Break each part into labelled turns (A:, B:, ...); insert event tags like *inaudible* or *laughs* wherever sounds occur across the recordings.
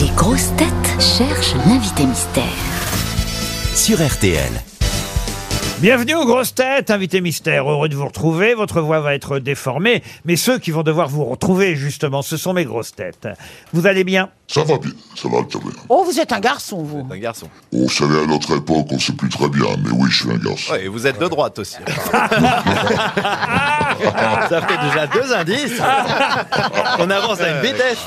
A: Les grosses têtes cherchent l'invité mystère.
B: sur RTL.
C: Bienvenue aux grosses têtes, invité mystère. Heureux de vous retrouver. Votre voix va être déformée, mais ceux qui vont devoir vous retrouver, justement, ce sont mes grosses têtes. Vous allez bien?
D: Ça va bien, ça va très bien.
E: Oh, vous êtes un garçon, vous.
F: Un garçon.
D: On savait à notre époque, on sait plus très bien, mais oui, je suis un garçon.
F: Ouais, et vous êtes de droite aussi. *laughs* *laughs* Ça fait déjà deux indices. On avance à une vitesse.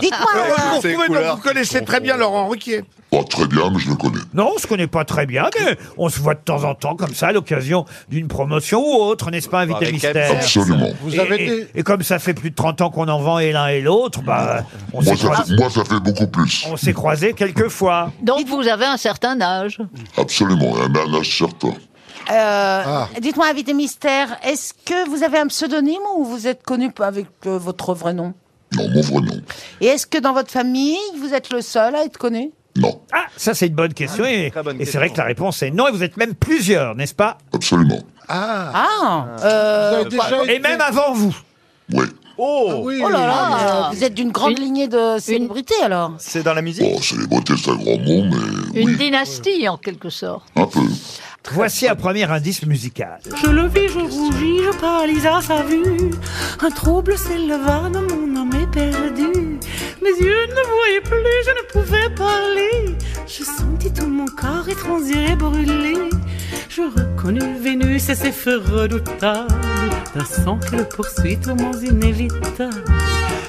E: Dites-moi,
F: Vous donc vous
G: connaissez très bien Laurent Ruquier.
D: Pas très bien, mais je le connais.
C: Non, on se connaît pas très bien, mais on se voit de temps en temps comme ça à l'occasion d'une promotion ou autre, n'est-ce pas, invité mystère?
D: Absolument.
G: Vous
C: et,
G: avez
C: et-
G: des...
C: et comme ça fait plus de 30 ans qu'on en vend et l'un et l'autre, bah, on s'est
D: moi, ça fait beaucoup plus.
C: on s'est croisés quelques fois.
A: Donc vous avez un certain âge.
D: Absolument, un un âge certain.
E: euh, dites-moi, invité mystère, est-ce que vous avez un pseudonyme ou vous êtes connu avec euh, votre vrai nom?
D: Non, mon vrai nom.
E: Et est-ce que dans votre famille, vous êtes le seul à être connu?
D: Non,
C: Ah, ça c'est une bonne question et,
F: bonne
C: et c'est vrai que la réponse est non et vous êtes même plusieurs, n'est-ce pas?
D: Absolument.
E: Ah, euh,
G: avez déjà
C: Et même avant vous.
F: Oh,
G: Oui,
E: oh là là,
A: Ah.
E: vous êtes d'une grande
A: Une-
E: lignée de célébrités alors.
F: c'est dans la musique
D: Bon, célébrité, c'est un grand mot, mais
A: Une
D: oui,
A: dynastie en quelque sorte.
D: un peu.
C: Voici un premier indice musical.
H: Je le vis, je rougis, je paralyse à sa vue. Un trouble s'éleva dans mon âme éperdue. Mes yeux ne voyaient plus, je ne pouvais parler. Je sentis tout mon corps étranger brûler. Je reconnus Vénus et ses feux redoutables. D'un sang que le poursuit tourments inévitables.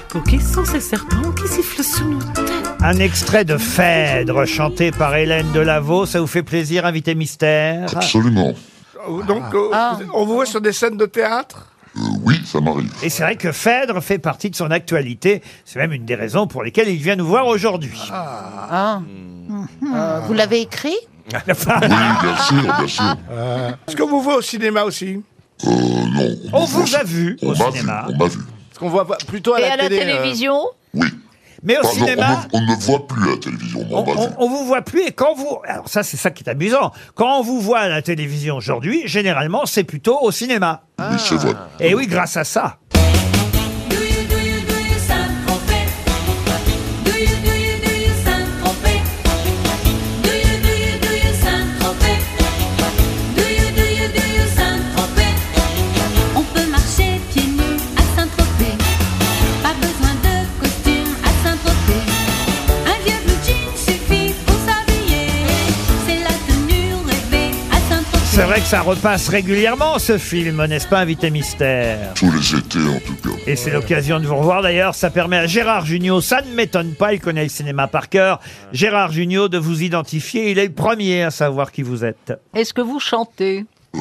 H: Pour qui sont ces serpents qui sifflent sur nos têtes
C: Un extrait de Phèdre chanté par Hélène Delavaux. Ça vous fait plaisir, invité mystère
D: Absolument.
G: Donc, euh,
E: Ah.
G: on vous voit sur des scènes de théâtre
D: Euh, oui, ça m'arrive.
C: Et c'est vrai que Phèdre fait partie de son actualité. C'est même une des raisons pour lesquelles il vient nous voir aujourd'hui.
E: Ah. Euh, vous l'avez écrit?
D: Oui, bien sûr, bien sûr. *laughs*
G: Est-ce qu'on vous voit au cinéma aussi?
D: Euh, non.
C: On vous a vu
D: on
C: au
D: m'a
C: cinéma.
D: Vu, on m'a vu.
F: Ce qu'on voit plutôt à
A: Et
F: la
A: à la
F: télé. euh,
A: télévision?
D: Oui.
C: Mais au
D: Pardon,
C: cinéma,
D: on, ne, on ne me voit plus à la télévision,
C: on,
D: on m'a vu.
C: on, on vous voit plus. Et quand vous... Alors ça, c'est ça qui est amusant. Quand on vous voit à la télévision aujourd'hui, généralement, c'est plutôt au cinéma.
D: Oui, c'est vrai.
C: Et oui, grâce à ça.
I: C'est
C: vrai que ça repasse régulièrement, ce film, n'est-ce pas, invité mystère?
D: Tous les étés, en tout cas.
C: Et c'est l'occasion de vous revoir d'ailleurs. Ça permet à Gérard Jugnot, ça ne m'étonne pas, il connaît le cinéma par cœur. Gérard Jugnot de vous identifier. Il est le premier à savoir qui vous êtes.
A: Est-ce que vous chantez?
D: Euh,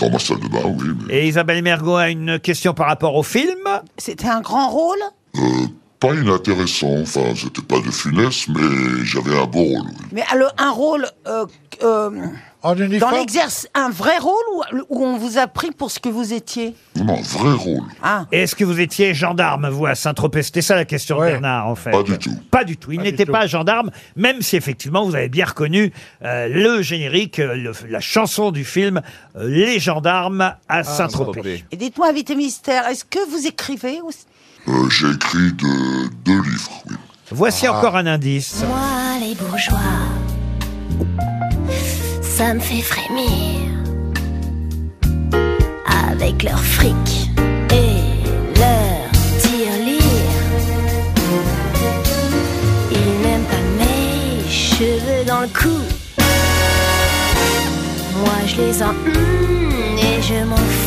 D: dans ma salle de bain, oui, mais
C: Et Isabelle Mergot a une question par rapport au film.
E: C'était un grand rôle?
D: Euh, pas inintéressant. Enfin, c'était pas de finesse, mais j'avais un beau rôle, oui.
E: Mais alors, un rôle euh, euh,
G: En
E: dans
G: uniforme
E: l'exercice, un vrai rôle ou, ou on vous a pris pour ce que vous étiez?
D: Non, vrai rôle.
E: Ah,
C: Est-ce que vous étiez gendarme, vous, à Saint-Tropez? C'était ça la question de
G: Ouais.
C: Bernard, en fait.
D: Pas du tout.
C: Pas du tout. Il n'était
G: tout.
C: pas gendarme, même si effectivement vous avez bien reconnu euh, le générique, euh, le- la chanson du film euh, Les gendarmes à Saint-Tropez.
F: Saint-Tropez.
E: et dites-moi, invité mystère, est-ce que vous écrivez aussi?
D: Euh, j'ai écrit de, deux livres, oui.
C: Voici encore un indice.
I: Moi, les bourgeois, ça me fait frémir. Avec leur fric et leur tirelire. Ils n'aiment pas mes cheveux dans le cou. Moi, je les en hum, et je m'en fous.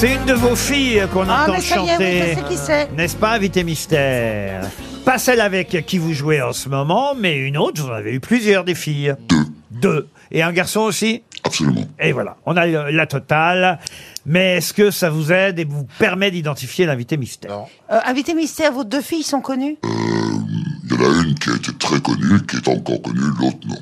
C: C'est une de vos filles qu'on
E: Ah,
C: entend
E: mais ça y est, oui,
C: chanter.
E: je sais qui c'est.
C: N'est-ce pas, invité mystère? Pas celle avec qui vous jouez en ce moment, mais une autre. Vous en avez eu plusieurs des filles.
D: Deux,
C: Deux. Et un garçon aussi?
D: Absolument.
C: Et voilà, on a le- la totale. Mais est-ce que ça vous aide et vous permet d'identifier l'invité mystère?
E: Euh, Invité mystère, vos deux filles sont connues?
D: Il y en a une qui a été très connue, qui est encore connue, l'autre non.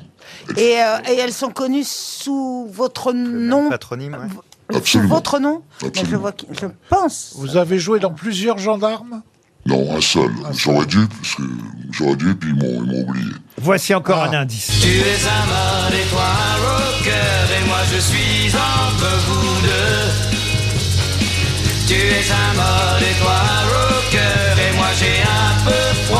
E: et, euh, et elles sont connues sous votre nom?
F: Patronyme, ouais.
E: Sous
D: Absolument.
E: votre nom Mais
D: Absolument.
E: je, vois, je pense.
G: Vous avez joué dans plusieurs gendarmes?
D: Non, un seul. J'aurais dû, parce que j'aurais dû, puis ils m'ont oublié.
C: Voici encore
G: Ah.
C: un indice.
J: Tu es un mode et toi un rocker et moi je suis entre vous deux. Tu es un mode et toi un rocker et moi j'ai un peu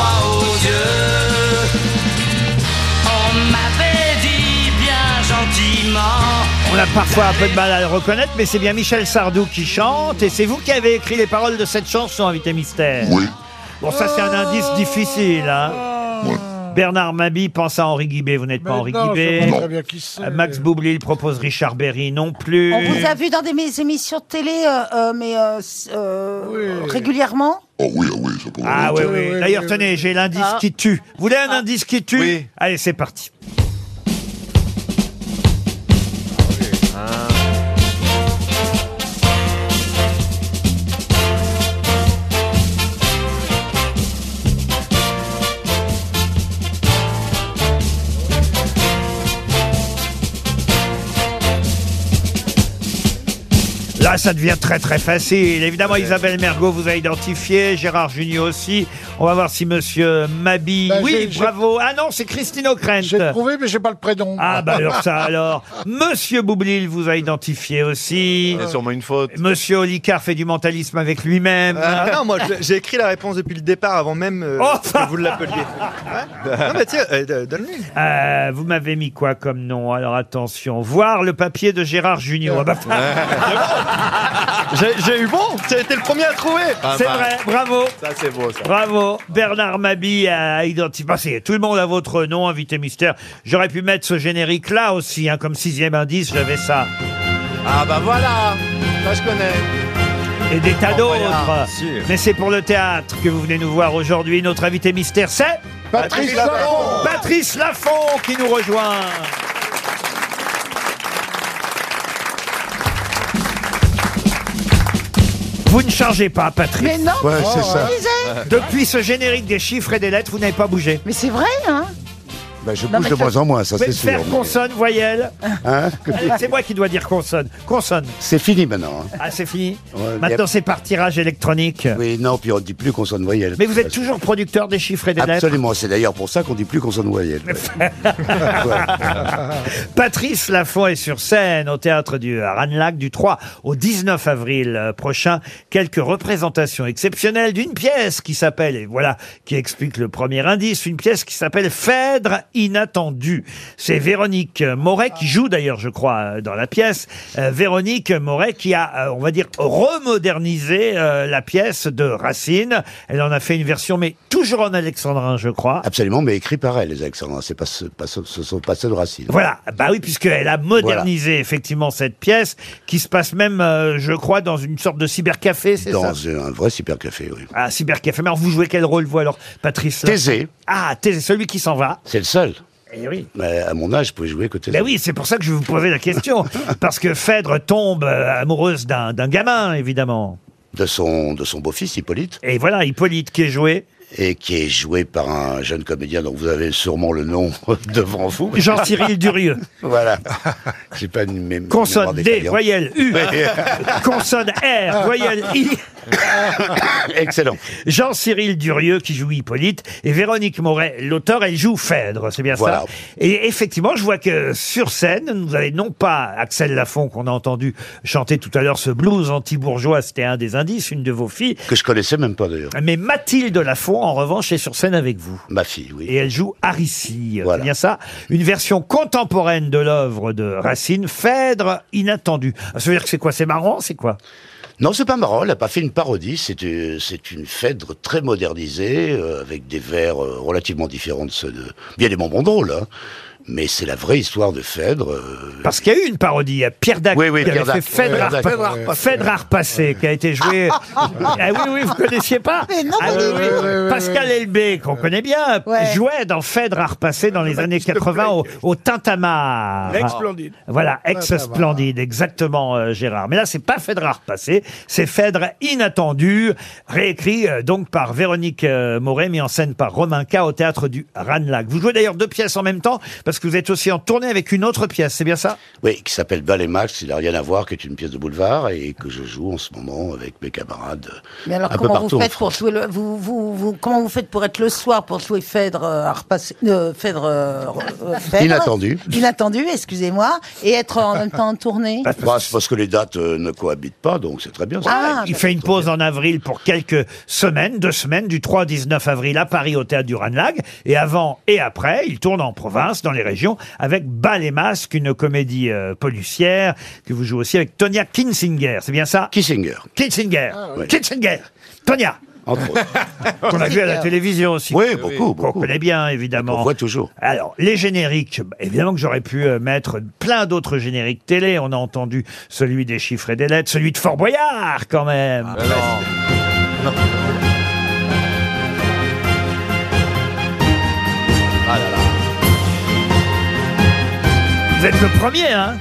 C: a parfois un peu de mal à le reconnaître, mais c'est bien Michel Sardou qui chante, et c'est vous qui avez écrit les paroles de cette chanson, Invité Mystère.
D: Oui.
C: Bon, ça c'est un indice difficile, hein. Bernard Mabi pense à Henri Guibé, vous n'êtes pas Henri
G: non,
C: Guibé.
G: je vois très bien qui c'est.
C: Euh, Max Boublil propose Richard Berry non plus.
E: On vous a vu dans des mes- émissions de télé, euh, euh, mais euh, s- euh, régulièrement
D: Oh oui, ah oui, ça pourrait
C: Ah oui,
D: être.
C: oui. D'ailleurs, tenez, j'ai l'indice
E: Ah.
C: qui tue. Vous voulez un indice qui tue
F: Oui.
C: Allez, c'est parti. Là, ça devient très très facile. Évidemment, Isabelle Mergot vous a identifié, Gérard Junior aussi. On va voir si Monsieur Mabi.
G: Bah,
C: oui,
G: j'ai- j'ai-
C: bravo. Ah non, c'est Christine O'Krent.
G: J'ai trouvé, mais j'ai pas le prénom.
C: Ah bah alors ça alors. *laughs* Monsieur Boublil vous a identifié aussi.
F: C'est sûrement une faute.
C: Monsieur Olicard fait du mentalisme avec lui-même.
F: Ah, non, moi je- j'ai écrit la réponse depuis le départ avant même euh,
C: Oh
F: que vous l'appeliez. Ouais. *laughs* Non mais tiens, euh, d- donne-lui.
C: Euh, vous m'avez mis quoi comme nom? Alors attention, voir le papier de Gérard Junior. *laughs* Ah bah,
F: J'ai eu bon, tu as été le premier à trouver.
C: c'est vrai, bravo.
F: Ça c'est beau ça.
C: Bravo, Bernard Mabi a identifié. Bah, c'est- tout le monde a votre nom, invité mystère. J'aurais pu mettre ce générique là aussi, hein, comme sixième indice, j'avais ça.
F: Ah bah voilà, ça je connais.
C: Et des tas
F: voilà,
C: d'autres.
F: sûr.
C: Mais c'est pour le théâtre que vous venez nous voir aujourd'hui. Notre invité mystère, c'est
G: Patrice Lafont
C: Patrice Laffont qui nous rejoint. Vous ne changez pas, Patrice.
E: Mais non
G: Ouais, c'est ça.
E: Lisez.
C: Depuis ce générique des chiffres et des lettres, vous n'avez pas bougé.
E: Mais c'est vrai, hein
G: Bah, je
E: Non,
G: bouge
E: mais
G: de
E: ça-
G: moins en moins, ça
C: Vous
G: c'est
C: pouvez
G: sûr.
C: faire consonne, voyelle.
G: Hein
C: C'est moi qui dois dire consonne. Consonne.
G: c'est fini maintenant. hein.
C: Ah, c'est fini
G: Ouais,
C: Maintenant, c'est par tirage électronique.
G: Oui, non, puis on dit plus consonne voyelle.
C: Mais vous êtes toujours producteur des chiffres et des lettres
G: Absolument, c'est d'ailleurs pour ça qu'on dit plus consonne voyelle. *laughs*
C: Patrice Laffont est sur scène au théâtre du Ranelagh du 3 au 19 avril euh, prochain. Quelques représentations exceptionnelles d'une pièce qui s'appelle, et voilà, qui explique le premier indice, une pièce qui s'appelle Phèdre inattendu. C'est Véronique Moret qui joue d'ailleurs, je crois, euh, dans la pièce. Euh, Véronique Moret qui a, euh, on va dire, remodernisé euh, la pièce de Racine. Elle en a fait une version, mais toujours en alexandrin, je crois.
G: Absolument, mais écrit par elle, les Alexandrins. C'est pas, ce- pas, ce- ce sont pas ceux de Racine.
C: Voilà, bah oui, puisqu'elle a modernisé effectivement cette pièce, qui se passe même, euh, je crois, dans une sorte de cybercafé, c'est
G: Dans
C: ça?
G: un vrai cybercafé, oui.
C: Ah, cybercafé. Mais alors, vous jouez quel rôle, vous, alors, Patrice?
G: Thésée,
C: Ah, Thésée, celui qui s'en va.
G: c'est le seul.
C: Eh oui.
G: Mais à mon âge, je pouvais jouer Thésée.
C: Ben oui, c'est pour ça que je vous posais la question. *laughs* Parce que Phèdre tombe euh, amoureuse d'un d'un gamin, évidemment.
G: De son, de son beau-fils, Hippolyte,
C: Et voilà, Hippolyte qui est joué.
G: Et qui est joué par un jeune comédien dont vous avez sûrement le nom *laughs* devant vous.
C: Jean-Cyril Durieux. *laughs*
G: Voilà. *laughs* J'ai pas une mé-
C: Consonne D, voyelle U. Consonne R, voyelle I.
G: Excellent.
C: Jean-Cyril Durieux qui joue Hippolyte et Véronique Moret, l'auteur, elle joue Phèdre, c'est bien
G: Voilà.
C: ça Et effectivement, je vois que sur scène, vous avez non pas Axel Lafont qu'on a entendu chanter tout à l'heure ce blues anti-bourgeois, c'était un des indices, une de vos filles,
G: Que je connaissais même pas d'ailleurs.
C: mais Mathilde Lafont, en revanche, est sur scène avec vous.
G: Ma fille, oui.
C: Et elle joue Aricie,
G: Voilà.
C: c'est bien ça Une version contemporaine de l'œuvre de Racine, Phèdre inattendu. Ça veut dire que c'est quoi? C'est marrant C'est quoi?
G: Non, c'est pas marrant, elle n'a pas fait une parodie, c'est euh, c'est une Phèdre très modernisée, euh, avec des vers euh, relativement différents de ceux de... Bien des moments drôles, hein. Mais c'est la vraie histoire de Phèdre. euh,
C: Parce qu'il y a eu une parodie, il y a Pierre Dac
G: Oui, oui,
C: qui
G: Pierre
C: avait
G: Dac.
C: fait Phèdre, Arpa-
G: Phèdre
C: Arpassé, qui a été joué. ah oui, oui, vous connaissiez pas
E: Mais non,
C: Ah oui, oui. Pascal Elbé, qu'on connaît bien,
E: Ouais.
C: jouait dans Phèdre Arpassé dans les années 80 au, au Tintamarre.
G: L'ex-Splendide.
C: Voilà, ex-splendide, exactement, euh, Gérard. Mais là, c'est pas Phèdre Arpassé, c'est Phèdre inattendu, réécrit euh, donc par Véronique euh, Moret, mis en scène par Romain K au théâtre du Ranelagh. Vous jouez d'ailleurs deux pièces en même temps, parce que vous êtes aussi en tournée avec une autre pièce, c'est bien ça?
G: Oui, qui s'appelle Bal et Max, il n'a rien à voir, qui est une pièce de boulevard, et que je joue en ce moment avec mes camarades.
E: Mais alors,
G: un peu
E: comment
G: partout
E: vous faites pour
G: France.
E: jouer le, vous, vous, vous, comment vous faites pour être le soir pour jouer Phèdre, euh, à repasser- euh, Phèdre, euh, euh, Phèdre?
G: Inattendu.
E: Inattendu, excusez-moi, et être en même temps en tournée?
G: Bah, c'est parce que les dates euh, ne cohabitent pas, donc c'est très bien. ça.
E: Ah,
C: Il fait une pause en avril pour quelques semaines, deux semaines, du 3 au 19 avril à Paris au théâtre du Ranelagh. Et avant et après, il tourne en province, dans les les régions avec Bas les masques, une comédie euh, policière que vous jouez aussi avec Tonya Kinsinger. C'est bien ça?
G: Kissinger.
C: Kinsinger. Kinsinger. Tonya.
G: Entre autres. *laughs*
C: Qu'on a vu à la télévision aussi.
G: Oui, beaucoup,
C: Qu'on
G: beaucoup.
C: connaît bien, évidemment.
G: On voit toujours.
C: Alors, les génériques, bah, évidemment que j'aurais pu euh, mettre plein d'autres génériques télé. On a entendu celui des chiffres et des lettres, celui de Fort Boyard, quand même. Vous êtes le premier, hein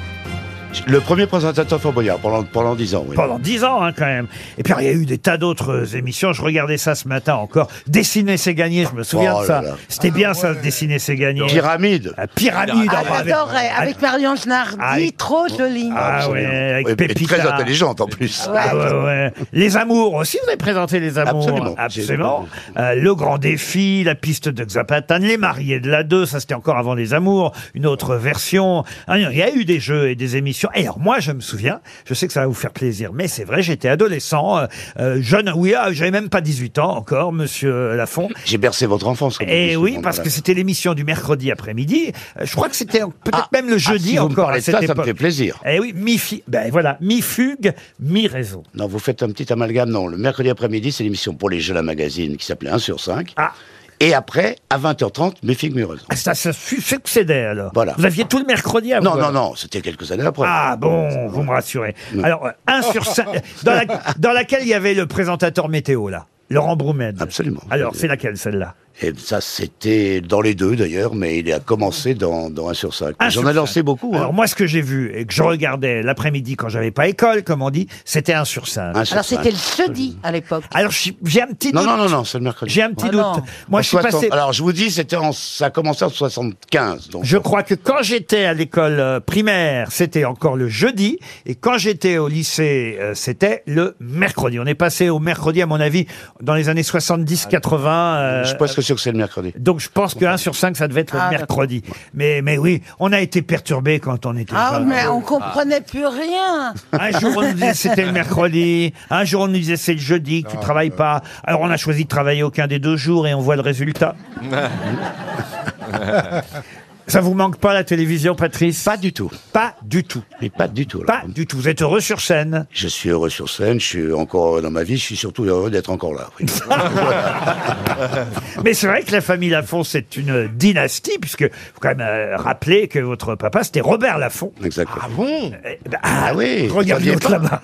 G: Le premier présentateur Fort Boyard pendant, pendant 10 ans, oui.
C: Pendant dix ans, hein, quand même. Et puis, il y a eu des tas d'autres émissions. Je regardais ça ce matin encore. Dessiner, c'est gagner. Je me souviens
G: Oh
C: de ça.
G: là.
C: C'était bien, ça, dessiner, c'est gagner.
G: Pyramide.
C: Ah, Pyramide.
E: Ah,
C: avec-
E: j'adorais, avec Marianne Genardi,
C: Ah, avec-
E: trop jolie.
C: Ah ouais, avec
G: Oui, et
C: Pépita.
G: très intelligente en plus.
C: Ah ouais, ouais. Les amours aussi, vous avez présenté les amours.
G: Absolument.
C: Absolument. Euh, le grand défi, la piste de Xapatan, les mariés de la 2, ça c'était encore avant les amours, une autre version. Ah, Il y a eu des jeux et des émissions. Et alors moi, je me souviens, je sais que ça va vous faire plaisir, mais c'est vrai, j'étais adolescent, euh, euh, jeune, oui, ah, j'avais même pas 18 ans encore, monsieur Lafont.
G: J'ai bercé votre enfance. comme
C: Et oui,
G: souvent,
C: parce que c'était l'émission du mercredi après-midi. Euh, Je crois que c'était peut-être
G: Ah,
C: même le
G: ah,
C: jeudi
G: si vous me
C: encore
G: parlez
C: à
G: de
C: cette
G: ça, ça me
C: époque.
G: fait plaisir.
C: Eh oui, mi ben voilà, mi fugue, mi raison.
G: Non, vous faites un petit amalgame. Non, le mercredi après-midi, c'est l'émission pour les jeux la magazine qui s'appelait 1 sur 5.
C: Ah.
G: Et après, à 20h30, mes filles me
C: Ah, Ça su- succédait alors.
G: Voilà.
C: Vous aviez tout le mercredi à
G: Non, non, non, c'était quelques années après.
C: Ah bon, vous me rassurez. Alors, euh, 1 sur 5, dans, la- dans laquelle il y avait le présentateur météo, là, Laurent Broumed.
G: Absolument.
C: Alors, c'est laquelle, celle-là?
G: Et ça, c'était dans les deux d'ailleurs, mais il a commencé dans, dans 1 sur 5.
C: Un
G: J'en
C: sur
G: ai lancé
C: cinq.
G: beaucoup. hein.
C: Alors, moi, ce que j'ai vu et que je regardais l'après-midi quand j'avais pas école, comme on dit, c'était 1 sur 5.
G: Un sur
E: Alors
G: cinq.
E: c'était le jeudi à l'époque.
C: Alors, j'ai j'ai un petit
G: Non,
C: doute.
G: non, non, non, c'est le mercredi.
C: J'ai un petit
E: Ah
C: doute.
E: non.
C: Moi,
G: En
C: je suis
G: 60
C: passé.
G: Alors, je vous dis, c'était en, ça a commencé en 75. Donc,
C: Je crois que quand j'étais à l'école euh, primaire, c'était encore le jeudi, et quand j'étais au lycée, euh, c'était le mercredi. On est passé au mercredi, à mon avis, dans les années 70-80. euh,
G: je suis presque sûr que c'est le mercredi.
C: donc je pense que 1 sur 5, ça devait être le
E: Ah,
C: mercredi. Mais, mais oui, on a été perturbé quand on était
E: Ah
C: jeune.
E: mais on comprenait plus rien.
C: Un jour on nous disait c'était le mercredi, un jour on nous disait c'est le jeudi, que tu travailles pas. Alors on a choisi de travailler aucun des deux jours et on voit le résultat. *laughs* Ça vous manque pas la télévision, Patrice?
G: Pas du tout.
C: Pas du tout.
G: Mais pas du tout.
C: Pas
G: là.
C: du tout. Vous êtes heureux sur scène?
G: Je suis heureux sur scène, je suis encore heureux dans ma vie, je suis surtout heureux d'être encore là. oui. *laughs*
C: Mais c'est vrai que la famille Lafont, c'est une dynastie, puisque faut quand même euh, rappeler que votre papa, c'était Robert Lafont.
G: Exactement.
F: Ah bon?
C: Eh ben, ah,
G: Ah oui,
C: Regarde
G: saviez
C: l'autre
G: pas
C: là-bas.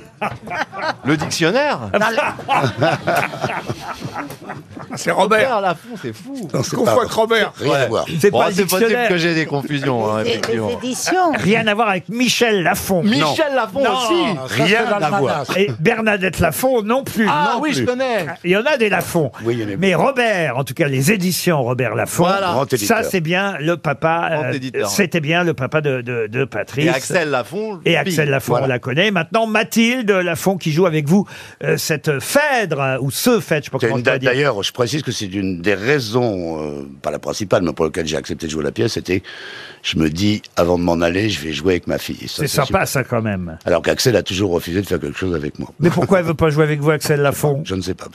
F: Le dictionnaire? *laughs* *laughs*
K: C'est Robert.
F: Robert Laffont, c'est fou.
G: Non, c'est pas
K: Robert.
G: Rien à voir.
C: C'est
F: Bon,
C: pas le
F: c'est possible
C: dictionnaire.
F: que j'ai des confusions, hein, effectivement.
E: éditions.
C: Rien à voir avec Michel Lafont.
F: Michel Lafont
C: Non.
F: aussi
G: Rien à voir.
C: Et Bernadette Lafont non plus.
F: Ah
C: Non
F: oui,
C: plus.
F: je connais
C: Il y en a des Lafont.
G: Oui, il y en a.
C: Mais Robert, en tout cas les éditions Robert Laffont,
F: Voilà.
G: Grand éditeur.
C: ça c'est bien le papa,
F: Grand
C: euh,
F: éditeur.
C: c'était bien le papa de, de, de Patrice.
F: Et Axel Lafont.
C: Et Axel Lafont, on la connaît. Maintenant, Mathilde Lafont qui joue avec vous euh, cette Phèdre, euh, ou ce Phèdre, je sais pas
G: C'est
C: comment
G: une date
C: dire.
G: d'ailleurs, je précise que c'est une des raisons, euh, pas la principale, mais pour laquelle j'ai accepté de jouer la pièce, c'était, je me dis, avant de m'en aller, je vais jouer avec ma fille.
C: C'est sympa ça quand même.
G: Alors qu'Axel a toujours refusé de faire quelque chose avec moi.
C: Mais pourquoi elle veut pas jouer avec vous, Axel Lafont
G: Je ne sais pas.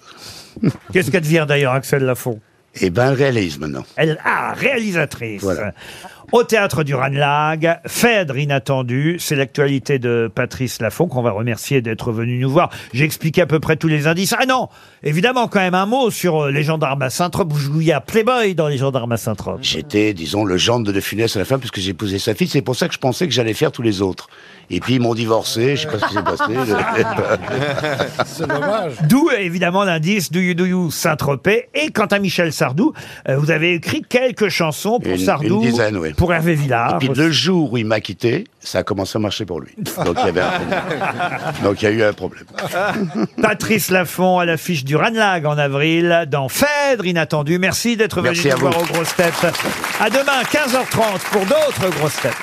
C: Qu'est-ce qu'elle devient d'ailleurs, Axel Lafont
G: Et ben, elle réalise maintenant.
C: Elle, ah, réalisatrice.
G: Voilà.
C: Au théâtre du Ranelagh, Phèdre inattendu, c'est l'actualité de Patrice Lafont qu'on va remercier d'être venu nous voir. J'ai expliqué à peu près tous les indices. Ah non, évidemment quand même un mot sur euh, les gendarmes à Saint-Trope. Vous jouiez à Playboy dans les gendarmes à Saint-Trope.
G: J'étais, disons, le gendre de Funès à la fin, puisque j'ai épousé sa fille. C'est pour ça que je pensais que j'allais faire tous les autres. Et puis, ils m'ont divorcé, je sais pas ce qui s'est passé. *laughs*
K: C'est dommage. *laughs*
C: D'où évidemment l'indice Do You Do You Saint-Tropez. Et quant à Michel Sardou, euh, vous avez écrit quelques chansons pour
G: Une-
C: Sardou,
G: une dizaine, oui.
C: Pour Hervé Villard.
G: Et puis, le jour où il m'a quitté, ça a commencé à marcher pour lui. Donc, il y avait un problème. Donc, il y a eu un problème. *laughs*
C: Patrice Lafont à l'affiche du Ranlag en avril dans Phèdre inattendu. Merci d'être venu nous voir aux grosses têtes. À demain 15h30 pour d'autres grosses têtes.